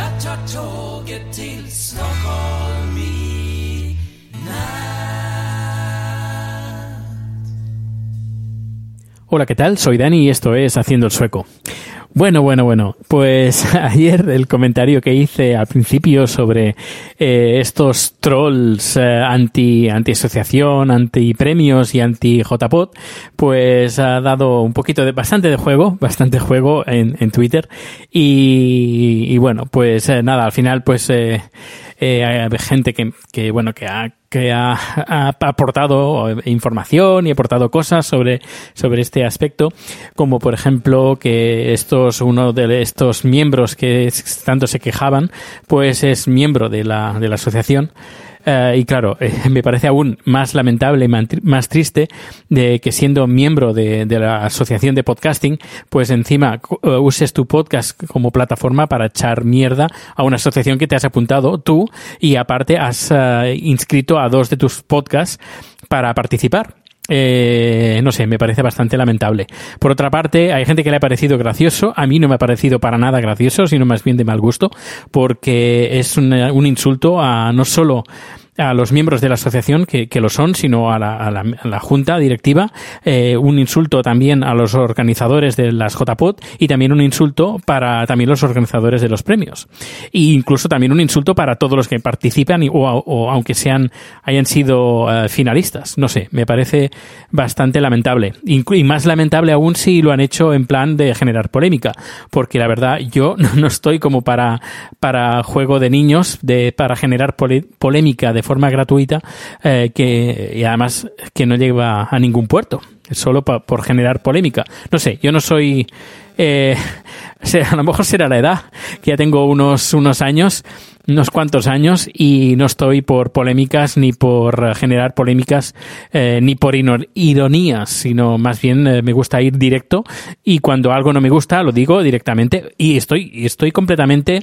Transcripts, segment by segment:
Jag tar tåget till Stockholm. Hola, ¿qué tal? Soy Dani y esto es Haciendo el Sueco. Bueno, bueno, bueno. Pues ayer el comentario que hice al principio sobre eh, estos trolls eh, anti, anti asociación, anti premios y anti JPod, pues ha dado un poquito de bastante de juego, bastante juego en, en Twitter. Y, y bueno, pues eh, nada, al final pues eh, eh, gente que, que bueno, que ha que ha, aportado información y aportado cosas sobre, sobre este aspecto, como por ejemplo que estos, uno de estos miembros que tanto se quejaban, pues es miembro de la, de la asociación. Eh, y claro, eh, me parece aún más lamentable y más triste de que siendo miembro de, la asociación de podcasting, pues encima eh, uses tu podcast como plataforma para echar mierda a una asociación que te has apuntado tú y aparte has eh, inscrito a dos de tus podcasts para participar. Eh, no sé, me parece bastante lamentable. Por otra parte, hay gente que le ha parecido gracioso. A mí no me ha parecido para nada gracioso, sino más bien de mal gusto, porque es un, un insulto a no solo a los miembros de la asociación que, que lo son, sino a la, a la- junta directiva, eh, un insulto también a los organizadores de las JPOD y también un insulto para también los organizadores de los premios. E incluso también un insulto para todos los que participan y- o, aunque sean, hayan sido eh, finalistas. No sé, me parece bastante lamentable. Y más lamentable aún si lo han hecho en plan de generar polémica, porque la verdad yo no estoy como para, para juego de niños, de, para generar polémica de forma gratuita, eh, que, y además que no lleva a ningún puerto, solo pa- por generar polémica. No sé, yo no soy, eh, a lo mejor será la edad, que ya tengo unos, unos años, unos cuantos años, y no estoy por polémicas ni por generar polémicas, eh, ni por ironías, sino más bien eh, me gusta ir directo, y cuando algo no me gusta, lo digo directamente, y estoy, estoy completamente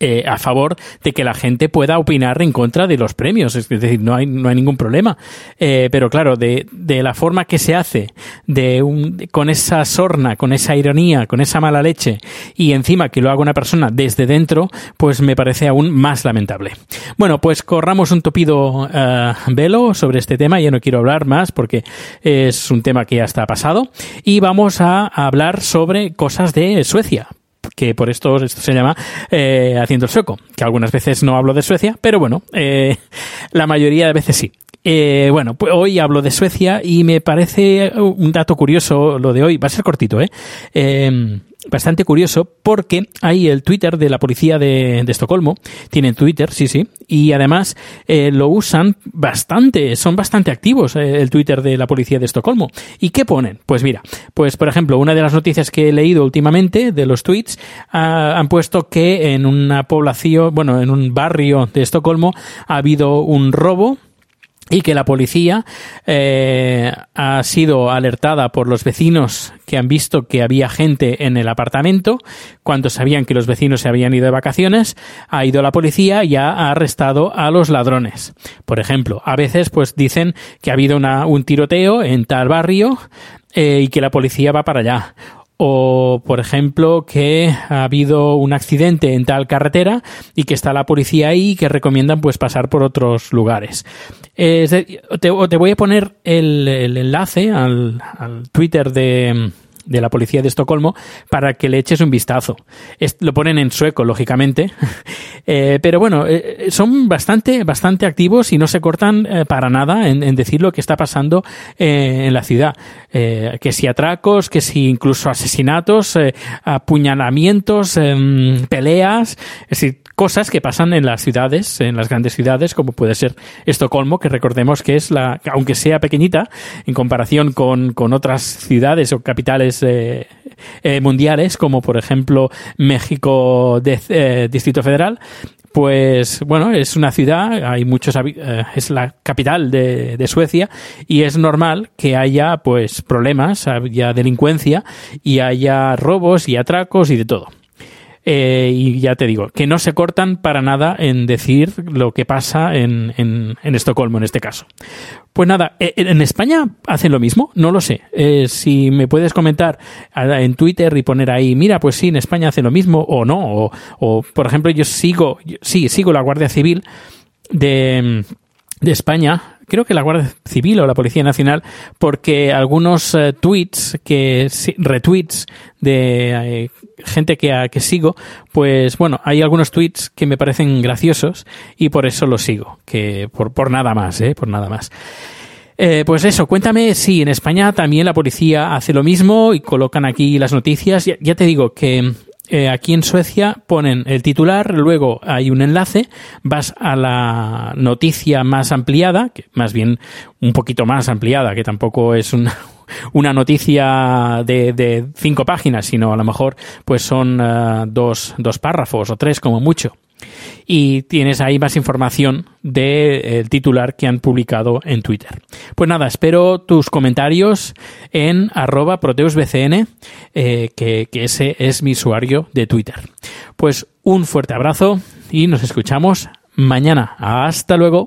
eh, a favor de que la gente pueda opinar en contra de los premios. Es decir, no hay, no hay ningún problema. Eh, pero claro, de, de la forma que se hace, de un, con esa sorna, con esa ironía, con esa mala leche, y encima que lo haga una persona desde dentro, pues me parece aún más lamentable. Bueno, pues corramos un tupido eh, velo sobre este tema. Ya no quiero hablar más porque es un tema que ya está pasado. Y vamos a hablar sobre cosas de Suecia que por esto, esto se llama eh, Haciendo el Sueco, que algunas veces no hablo de Suecia, pero bueno, eh, la mayoría de veces sí. Eh, bueno, pues hoy hablo de Suecia y me parece un dato curioso lo de hoy, va a ser cortito, ¿eh? Bastante curioso porque hay el Twitter de la policía de, de Estocolmo, tienen Twitter, sí, sí, y además eh, lo usan bastante, son bastante activos eh, el Twitter de la policía de Estocolmo. ¿Y qué ponen? Pues mira, pues por ejemplo, una de las noticias que he leído últimamente de los tweets ah, han puesto que en una población, bueno, en un barrio de Estocolmo ha habido un robo y que la policía eh, ha sido alertada por los vecinos que han visto que había gente en el apartamento. Cuando sabían que los vecinos se habían ido de vacaciones ha ido la policía y ha arrestado a los ladrones. Por ejemplo a veces pues dicen que ha habido una, un tiroteo en tal barrio eh, y que la policía va para allá o, por ejemplo, que ha habido un accidente en tal carretera y que está la policía ahí y que recomiendan pues pasar por otros lugares. Eh, te, voy a poner el, enlace al Twitter de, de la policía de Estocolmo para que le eches un vistazo. lo ponen en sueco, lógicamente, eh, pero bueno, eh, son bastante, bastante activos y no se cortan eh, para nada en, decir lo que está pasando en la ciudad. que si atracos, que si incluso asesinatos, apuñalamientos, em, peleas, cosas que pasan en las ciudades, en las grandes ciudades, como puede ser Estocolmo, que recordemos que es la, aunque sea pequeñita, en comparación con, con otras ciudades o capitales eh, eh, mundiales, como por ejemplo México de, eh, Distrito Federal, pues bueno, es una ciudad, hay muchos, es la capital de, de, Suecia y es normal que haya pues problemas, haya delincuencia y haya robos y atracos y de todo. Eh, y ya te digo, que no se cortan para nada en decir lo que pasa en, en, Estocolmo en este caso. Pues nada, eh, ¿en España hacen lo mismo? No lo sé. Eh, si me puedes comentar en Twitter y poner ahí, mira, pues sí, en España hacen lo mismo o no. O, por ejemplo, yo sigo, sí, sigo la Guardia Civil de, de España creo que la Guardia Civil o la Policía Nacional, porque algunos eh, tweets, que retweets de eh, gente que, que sigo, pues bueno, hay algunos tweets que me parecen graciosos y por eso los sigo, que por, por nada más, ¿eh? Por nada más. Eh, pues eso, cuéntame si en España también la policía hace lo mismo y colocan aquí las noticias. ya te digo que eh, aquí en Suecia ponen el titular, luego hay un enlace, vas a la noticia más ampliada, que más bien un poquito más ampliada, que tampoco es una, una noticia de, de, cinco páginas, sino a lo mejor pues son eh, dos, dos párrafos o tres como mucho y tienes ahí más información del titular que han publicado en Twitter. Pues nada, espero tus comentarios en arroba proteusbcn, eh, que, que ese es mi usuario de Twitter. Pues un fuerte abrazo y nos escuchamos mañana. Hasta luego.